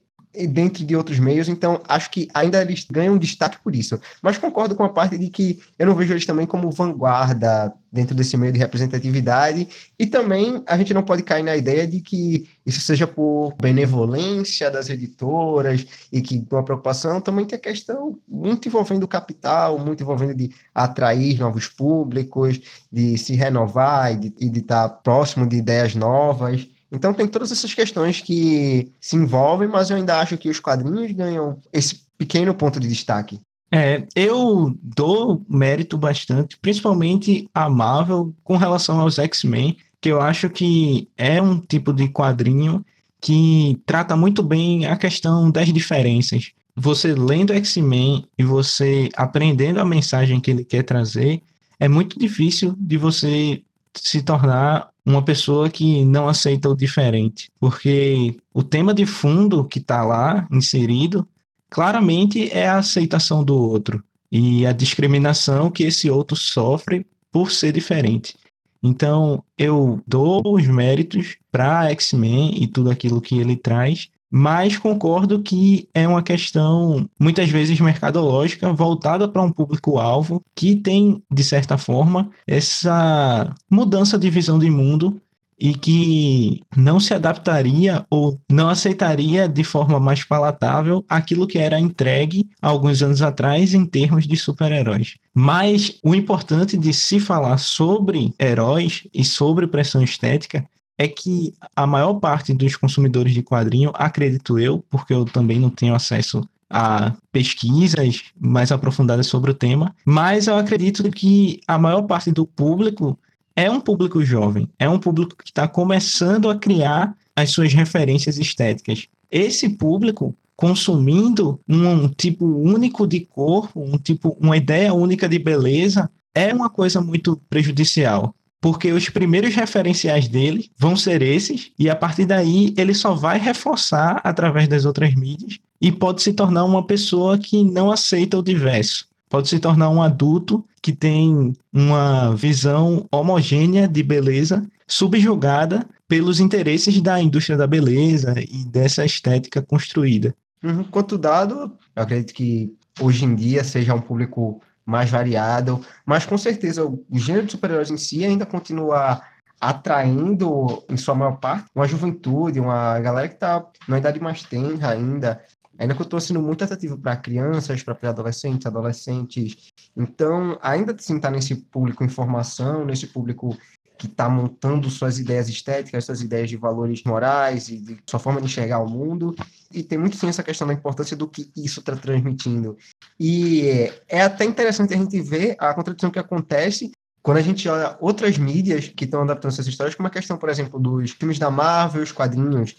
dentro de outros meios, então acho que ainda eles ganham destaque por isso. Mas concordo com a parte de que eu não vejo eles também como vanguarda dentro desse meio de representatividade, e também a gente não pode cair na ideia de que isso seja por benevolência das editoras e que uma preocupação também tem a questão muito envolvendo o capital, muito envolvendo de atrair novos públicos, de se renovar e de, e de estar próximo de ideias novas. Então tem todas essas questões que se envolvem, mas eu ainda acho que os quadrinhos ganham esse pequeno ponto de destaque. É, eu dou mérito bastante, principalmente a Marvel com relação aos X-Men, que eu acho que é um tipo de quadrinho que trata muito bem a questão das diferenças. Você lendo X-Men e você aprendendo a mensagem que ele quer trazer, é muito difícil de você se tornar uma pessoa que não aceita o diferente, porque o tema de fundo que está lá inserido claramente é a aceitação do outro e a discriminação que esse outro sofre por ser diferente. Então, eu dou os méritos para X-Men e tudo aquilo que ele traz, mas concordo que é uma questão muitas vezes mercadológica voltada para um público-alvo que tem, de certa forma, essa mudança de visão de mundo e que não se adaptaria ou não aceitaria de forma mais palatável aquilo que era entregue alguns anos atrás em termos de super-heróis. Mas o importante de se falar sobre heróis e sobre pressão estética é que a maior parte dos consumidores de quadrinho, acredito eu, porque eu também não tenho acesso a pesquisas mais aprofundadas sobre o tema, mas eu acredito que a maior parte do público é um público jovem, é um público que está começando a criar as suas referências estéticas. Esse público consumindo um tipo único de corpo, um tipo, uma ideia única de beleza, é uma coisa muito prejudicial. Porque os primeiros referenciais dele vão ser esses, e a partir daí ele só vai reforçar através das outras mídias e pode se tornar uma pessoa que não aceita o diverso. Pode se tornar um adulto que tem uma visão homogênea de beleza, subjugada pelos interesses da indústria da beleza e dessa estética construída. Uhum. Quanto dado, eu acredito que hoje em dia seja um público mais variado, mas com certeza o gênero de super-heróis em si ainda continua atraindo, em sua maior parte, uma juventude, uma galera que está na idade mais tenra ainda, ainda continua sendo muito atrativo para crianças, para pré-adolescentes, adolescentes. Então, ainda assim está nesse público informação, nesse público que está montando suas ideias estéticas, suas ideias de valores morais e de sua forma de enxergar o mundo. E tem muito sim essa questão da importância do que isso está transmitindo. E é até interessante a gente ver a contradição que acontece quando a gente olha outras mídias que estão adaptando essas histórias, como a questão, por exemplo, dos filmes da Marvel, os quadrinhos,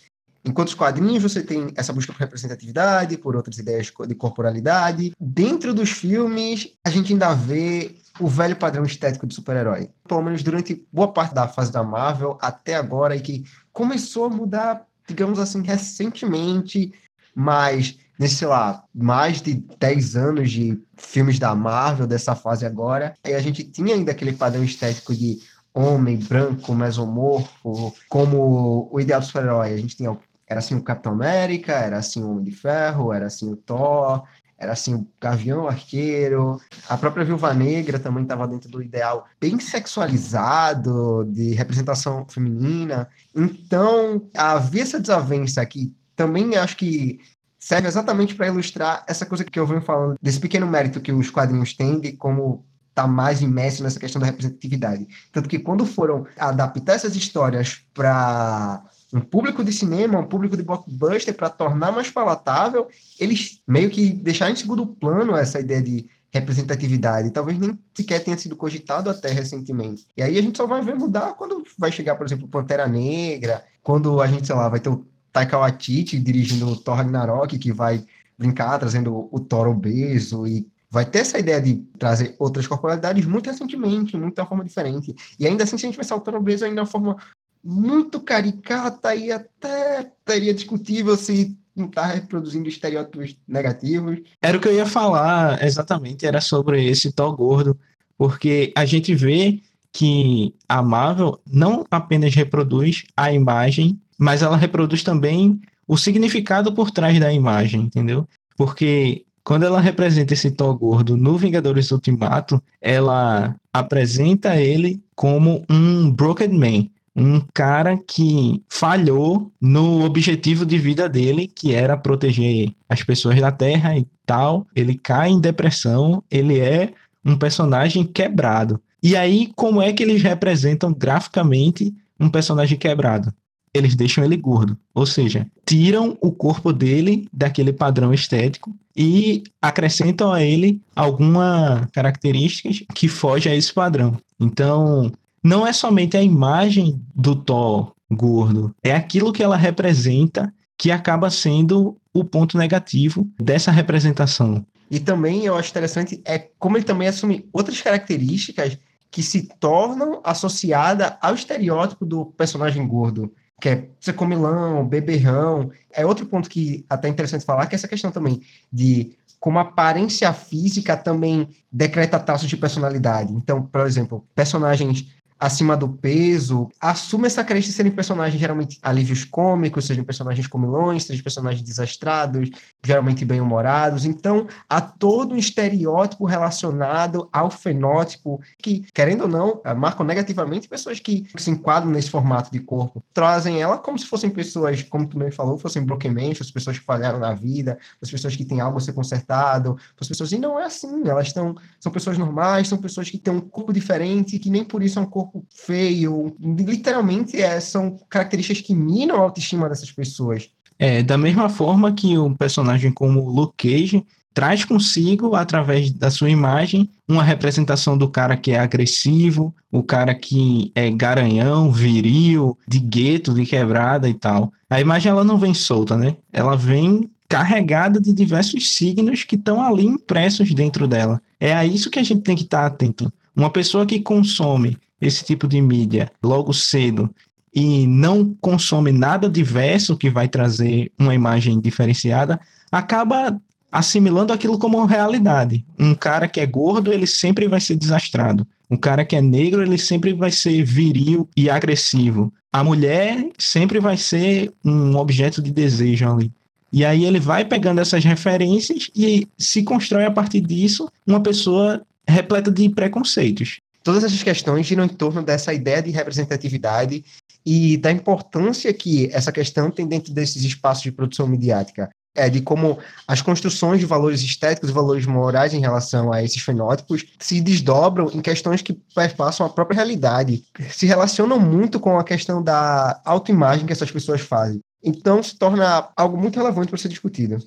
Enquanto os quadrinhos você tem essa busca por representatividade, por outras ideias de corporalidade. Dentro dos filmes, a gente ainda vê o velho padrão estético de super-herói. Pelo menos durante boa parte da fase da Marvel até agora, e que começou a mudar, digamos assim, recentemente, mas nesse, sei lá, mais de 10 anos de filmes da Marvel, dessa fase agora, e a gente tinha ainda aquele padrão estético de homem branco, mesomorfo, como o ideal do super-herói. A gente tinha era assim o Capitão América, era assim o Homem de Ferro, era assim o Thor, era assim o Gavião Arqueiro. A própria Viúva Negra também estava dentro do ideal bem sexualizado, de representação feminina. Então, havia essa desavença aqui. Também acho que serve exatamente para ilustrar essa coisa que eu venho falando, desse pequeno mérito que os quadrinhos têm de como tá mais imerso nessa questão da representatividade. Tanto que quando foram adaptar essas histórias para um público de cinema, um público de blockbuster, para tornar mais palatável, eles meio que deixaram em segundo plano essa ideia de representatividade. Talvez nem sequer tenha sido cogitado até recentemente. E aí a gente só vai ver mudar quando vai chegar, por exemplo, Pantera Negra, quando a gente, sei lá, vai ter o Taika Waititi dirigindo o Thor Ragnarok, que vai brincar trazendo o Thor obeso e vai ter essa ideia de trazer outras corporalidades muito recentemente, muito de uma forma diferente. E ainda assim, se a gente pensar o Thor obeso ainda de uma forma muito caricata e até teria discutível se não está reproduzindo estereótipos negativos. Era o que eu ia falar exatamente, era sobre esse Thor gordo, porque a gente vê que a Marvel não apenas reproduz a imagem, mas ela reproduz também o significado por trás da imagem, entendeu? Porque quando ela representa esse Thor gordo no Vingadores Ultimato, ela apresenta ele como um broken man, um cara que falhou no objetivo de vida dele, que era proteger as pessoas da Terra e tal. Ele cai em depressão, ele é um personagem quebrado. E aí, como é que eles representam graficamente um personagem quebrado? Eles deixam ele gordo, ou seja, tiram o corpo dele daquele padrão estético e acrescentam a ele alguma características que foge a esse padrão. Então, não é somente a imagem do Thor gordo, é aquilo que ela representa que acaba sendo o ponto negativo dessa representação. E também eu acho interessante é como ele também assume outras características que se tornam associadas ao estereótipo do personagem gordo, que é ser comilão, beberrão. É outro ponto que até é interessante falar, que é essa questão também de como a aparência física também decreta traços de personalidade. Então, por exemplo, personagens acima do peso, assume essa carência de serem personagens geralmente alívios cômicos, sejam personagens comilões, sejam personagens desastrados, geralmente bem-humorados. Então, há todo um estereótipo relacionado ao fenótipo que, querendo ou não, marcam negativamente pessoas que se enquadram nesse formato de corpo. Trazem ela como se fossem pessoas, como tu mesmo falou, fossem broken as pessoas que falharam na vida, as pessoas que têm algo a ser consertado, as pessoas... E não é assim, elas estão... São pessoas normais, são pessoas que têm um corpo diferente, que nem por isso é um corpo feio. Literalmente, é, são características que minam a autoestima dessas pessoas. É, da mesma forma que um personagem como Luke Cage traz consigo, através da sua imagem, uma representação do cara que é agressivo, o cara que é garanhão, viril, de gueto, de quebrada e tal. A imagem ela não vem solta, né? Ela vem carregada de diversos signos que estão ali impressos dentro dela. É a isso que a gente tem que estar atento. Uma pessoa que consome esse tipo de mídia logo cedo e não consome nada diverso que vai trazer uma imagem diferenciada, acaba assimilando aquilo como realidade. Um cara que é gordo, ele sempre vai ser desastrado. Um cara que é negro, ele sempre vai ser viril e agressivo. A mulher sempre vai ser um objeto de desejo ali. E aí ele vai pegando essas referências e se constrói a partir disso uma pessoa repleta de preconceitos todas essas questões giram em torno dessa ideia de representatividade e da importância que essa questão tem dentro desses espaços de produção midiática. É de como as construções de valores estéticos e valores morais em relação a esses fenótipos se desdobram em questões que perpassam a própria realidade, se relacionam muito com a questão da autoimagem que essas pessoas fazem. Então se torna algo muito relevante para ser discutido.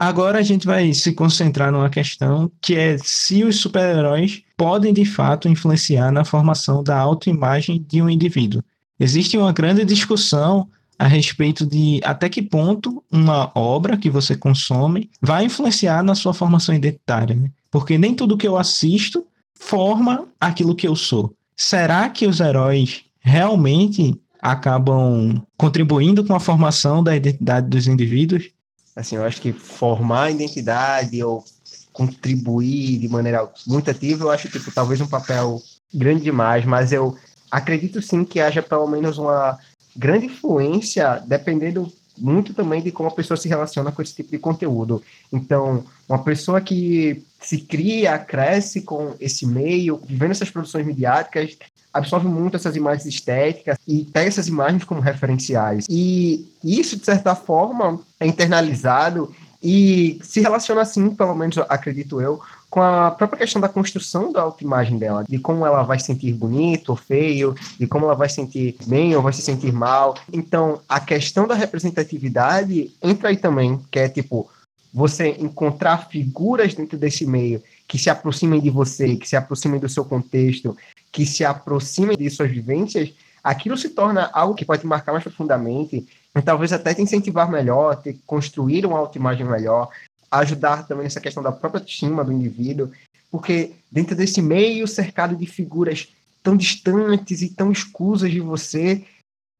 Agora a gente vai se concentrar numa questão que é se os super-heróis podem de fato influenciar na formação da autoimagem de um indivíduo. Existe uma grande discussão a respeito de até que ponto uma obra que você consome vai influenciar na sua formação identitária, né? Porque nem tudo que eu assisto forma aquilo que eu sou. Será que os heróis realmente acabam contribuindo com a formação da identidade dos indivíduos? Assim, eu acho que formar a identidade ou contribuir de maneira muito ativa, eu acho, tipo, talvez um papel grande demais, mas eu acredito sim que haja pelo menos uma grande influência, dependendo muito também de como a pessoa se relaciona com esse tipo de conteúdo. Então, uma pessoa que se cria, cresce com esse meio, vivendo essas produções midiáticas, absorve muito essas imagens estéticas e pega essas imagens como referenciais. E isso, de certa forma, é internalizado e se relaciona assim, pelo menos acredito eu, com a própria questão da construção da autoimagem dela, de como ela vai se sentir bonito ou feio, de como ela vai se sentir bem ou vai se sentir mal. Então, a questão da representatividade entra aí também, que é tipo, você encontrar figuras dentro desse meio que se aproximem de você, que se aproximem do seu contexto, que se aproximem de suas vivências, aquilo se torna algo que pode marcar mais profundamente, talvez até te incentivar melhor, te construir uma autoimagem melhor, ajudar também nessa questão da própria estima do indivíduo, porque dentro desse meio cercado de figuras tão distantes e tão escusas de você,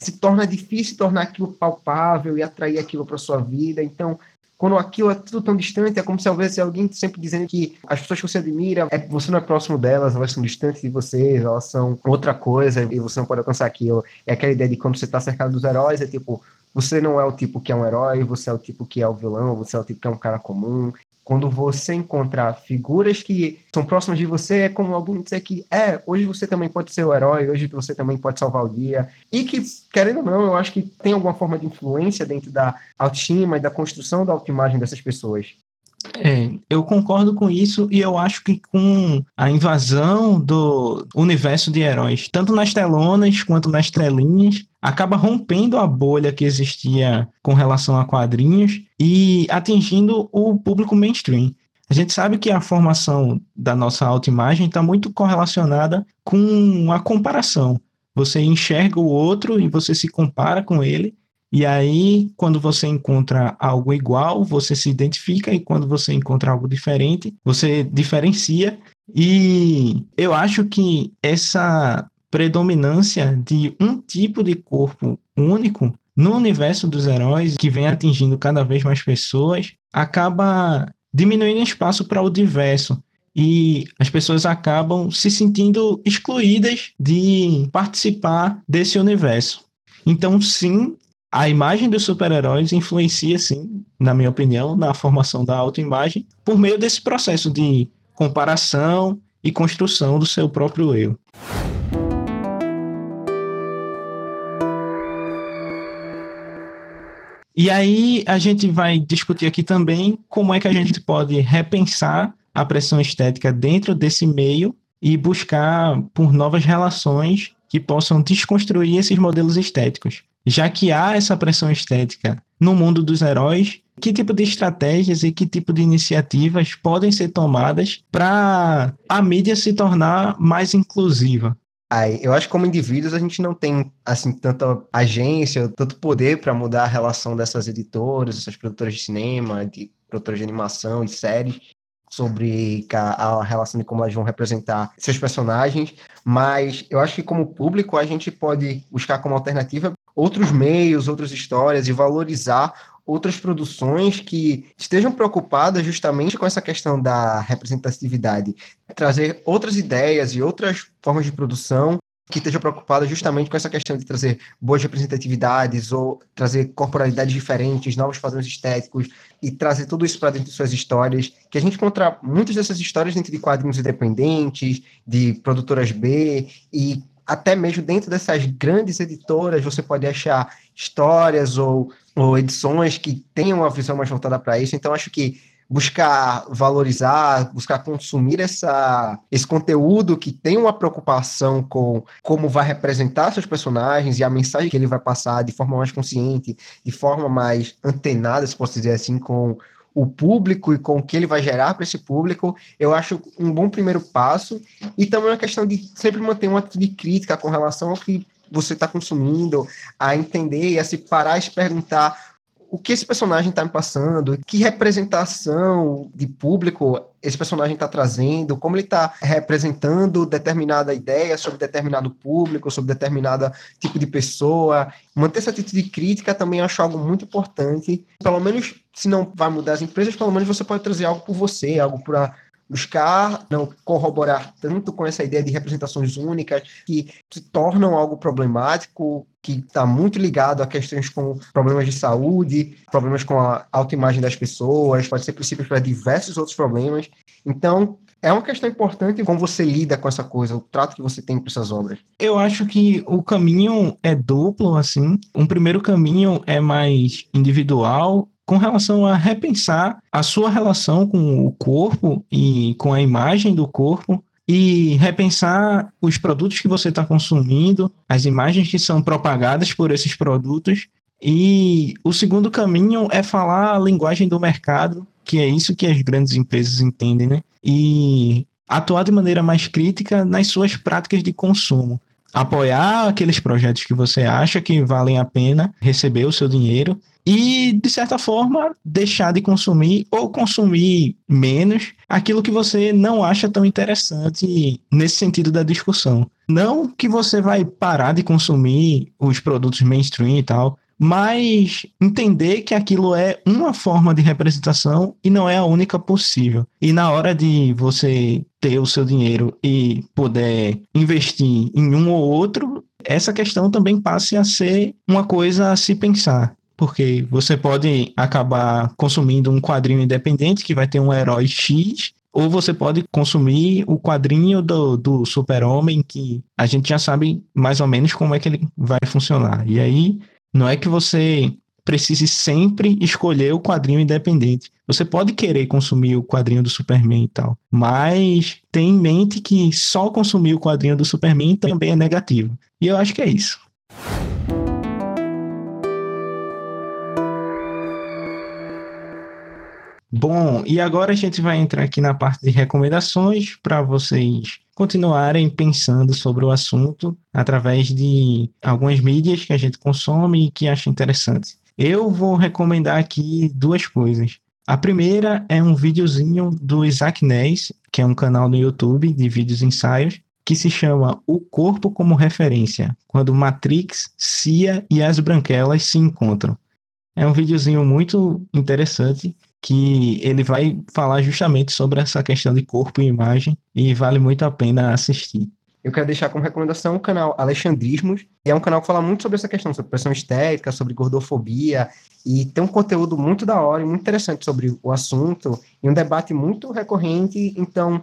se torna difícil tornar aquilo palpável e atrair aquilo para sua vida. Então, quando aquilo é tudo tão distante, é como se houvesse alguém sempre dizendo que as pessoas que você admira, é, você não é próximo delas, elas são distantes de você, elas são outra coisa e você não pode alcançar aquilo. É aquela ideia de quando você está cercado dos heróis, é tipo, você não é o tipo que é um herói, você é o tipo que é o vilão, você é o tipo que é um cara comum quando você encontrar figuras que são próximas de você, é como alguém dizer que é, hoje você também pode ser o herói, hoje você também pode salvar o dia. E que, querendo ou não, eu acho que tem alguma forma de influência dentro da autoestima e da construção da autoimagem dessas pessoas. É, eu concordo com isso e eu acho que com a invasão do universo de heróis, tanto nas telonas quanto nas telinhas, acaba rompendo a bolha que existia com relação a quadrinhos e atingindo o público mainstream. A gente sabe que a formação da nossa autoimagem está muito correlacionada com a comparação. Você enxerga o outro e você se compara com ele, e aí, quando você encontra algo igual, você se identifica, e quando você encontra algo diferente, você diferencia. E eu acho que essa predominância de um tipo de corpo único no universo dos heróis, que vem atingindo cada vez mais pessoas, acaba diminuindo espaço para o diverso. E as pessoas acabam se sentindo excluídas de participar desse universo. Então, sim, a imagem dos super-heróis influencia, sim, na minha opinião, na formação da autoimagem, por meio desse processo de comparação e construção do seu próprio eu. E aí a gente vai discutir aqui também como é que a gente pode repensar a pressão estética dentro desse meio e buscar por novas relações que possam desconstruir esses modelos estéticos. Já que há essa pressão estética no mundo dos heróis, que tipo de estratégias e que tipo de iniciativas podem ser tomadas para a mídia se tornar mais inclusiva? Aí, eu acho que como indivíduos a gente não tem assim tanta agência, tanto poder para mudar a relação dessas editoras, essas produtoras de cinema, de produtoras de animação, de séries, sobre a, a, relação de como elas vão representar seus personagens, mas eu acho que como público a gente pode buscar como alternativa outros meios, outras histórias e valorizar outras produções que estejam preocupadas justamente com essa questão da representatividade, trazer outras ideias e outras formas de produção que estejam preocupadas justamente com essa questão de trazer boas representatividades ou trazer corporalidades diferentes, novos padrões estéticos e trazer tudo isso para dentro de suas histórias, que a gente encontra muitas dessas histórias dentro de quadrinhos independentes, de produtoras B e até mesmo dentro dessas grandes editoras você pode achar histórias ou, ou edições que tenham uma visão mais voltada para isso. Então, acho que buscar valorizar, buscar consumir essa, esse conteúdo que tem uma preocupação com como vai representar seus personagens e a mensagem que ele vai passar de forma mais consciente, de forma mais antenada, se posso dizer assim, com o público e com o que ele vai gerar para esse público, eu acho um bom primeiro passo. E também uma questão de sempre manter uma atitude crítica com relação ao que você está consumindo, a entender e a se parar e se perguntar o que esse personagem está me passando, que representação de público esse personagem está trazendo, como ele está representando determinada ideia sobre determinado público, sobre determinado tipo de pessoa. Manter essa atitude crítica também acho algo muito importante. Pelo menos, se não vai mudar as empresas, pelo menos você pode trazer algo por você, algo para buscar não corroborar tanto com essa ideia de representações únicas que se tornam algo problemático, que está muito ligado a questões com problemas de saúde, problemas com a autoimagem das pessoas, pode ser princípios para diversos outros problemas. Então, é uma questão importante como você lida com essa coisa, o trato que você tem para essas obras. Eu acho que o caminho é duplo, assim. Um primeiro caminho é mais individual com relação a repensar a sua relação com o corpo e com a imagem do corpo e repensar os produtos que você está consumindo, as imagens que são propagadas por esses produtos. E o segundo caminho é falar a linguagem do mercado, que é isso que as grandes empresas entendem, né? E atuar de maneira mais crítica nas suas práticas de consumo. Apoiar aqueles projetos que você acha que valem a pena receber o seu dinheiro e, de certa forma, deixar de consumir ou consumir menos aquilo que você não acha tão interessante nesse sentido da discussão. Não que você vai parar de consumir os produtos mainstream e tal, mas entender que aquilo é uma forma de representação e não é a única possível. E na hora de você ter o seu dinheiro e poder investir em um ou outro, essa questão também passe a ser uma coisa a se pensar porque você pode acabar consumindo um quadrinho independente que vai ter um herói X, ou você pode consumir o quadrinho do, do super-homem, que a gente já sabe mais ou menos como é que ele vai funcionar. E aí, não é que você precise sempre escolher o quadrinho independente. Você pode querer consumir o quadrinho do Superman e tal, mas tenha em mente que só consumir o quadrinho do Superman também é negativo. E eu acho que é isso. Bom, e agora a gente vai entrar aqui na parte de recomendações para vocês continuarem pensando sobre o assunto através de algumas mídias que a gente consome e que acha interessante. Eu vou recomendar aqui duas coisas. A primeira é um videozinho do Isaac Ness, que é um canal no YouTube de vídeos ensaios, que se chama O Corpo como Referência, quando Matrix, Cia e as Branquelas se encontram. É um videozinho muito interessante que ele vai falar justamente sobre essa questão de corpo e imagem e vale muito a pena assistir. Eu quero deixar como recomendação o canal Alexandrismos, é um canal que fala muito sobre essa questão, sobre pressão estética, sobre gordofobia, e tem um conteúdo muito da hora e muito interessante sobre o assunto, e um debate muito recorrente, então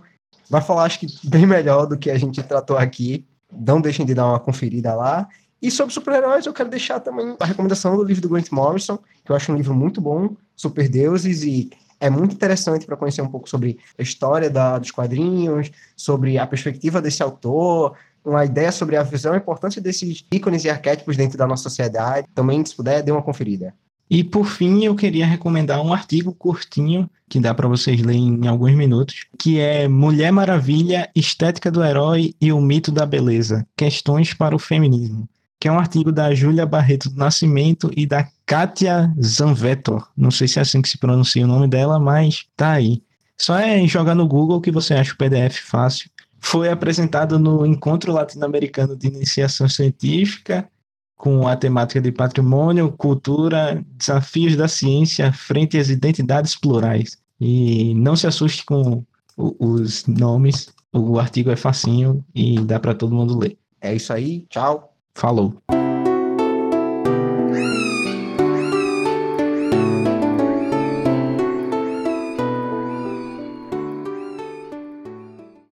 vai falar, acho que, bem melhor do que a gente tratou aqui. Não deixem de dar uma conferida lá. E sobre super-heróis, eu quero deixar também a recomendação do livro do Grant Morrison, que eu acho um livro muito bom, Super Deuses, e é muito interessante para conhecer um pouco sobre a história da, dos quadrinhos, sobre a perspectiva desse autor, uma ideia sobre a visão e a importância desses ícones e arquétipos dentro da nossa sociedade. Também, se puder, dê uma conferida. E por fim, eu queria recomendar um artigo curtinho que dá para vocês lerem em alguns minutos, que é Mulher Maravilha, Estética do Herói e o Mito da Beleza: Questões para o Feminismo, que é um artigo da Júlia Barreto do Nascimento e da Kátia Zanvetor. Não sei se é assim que se pronuncia o nome dela, mas tá aí. Só é jogar no Google que você acha o PDF fácil. Foi apresentado no Encontro Latino-Americano de Iniciação Científica com a temática de patrimônio, cultura, desafios da ciência frente às identidades plurais. E não se assuste com os nomes, o artigo é facinho e dá para todo mundo ler. É isso aí, tchau. Falou.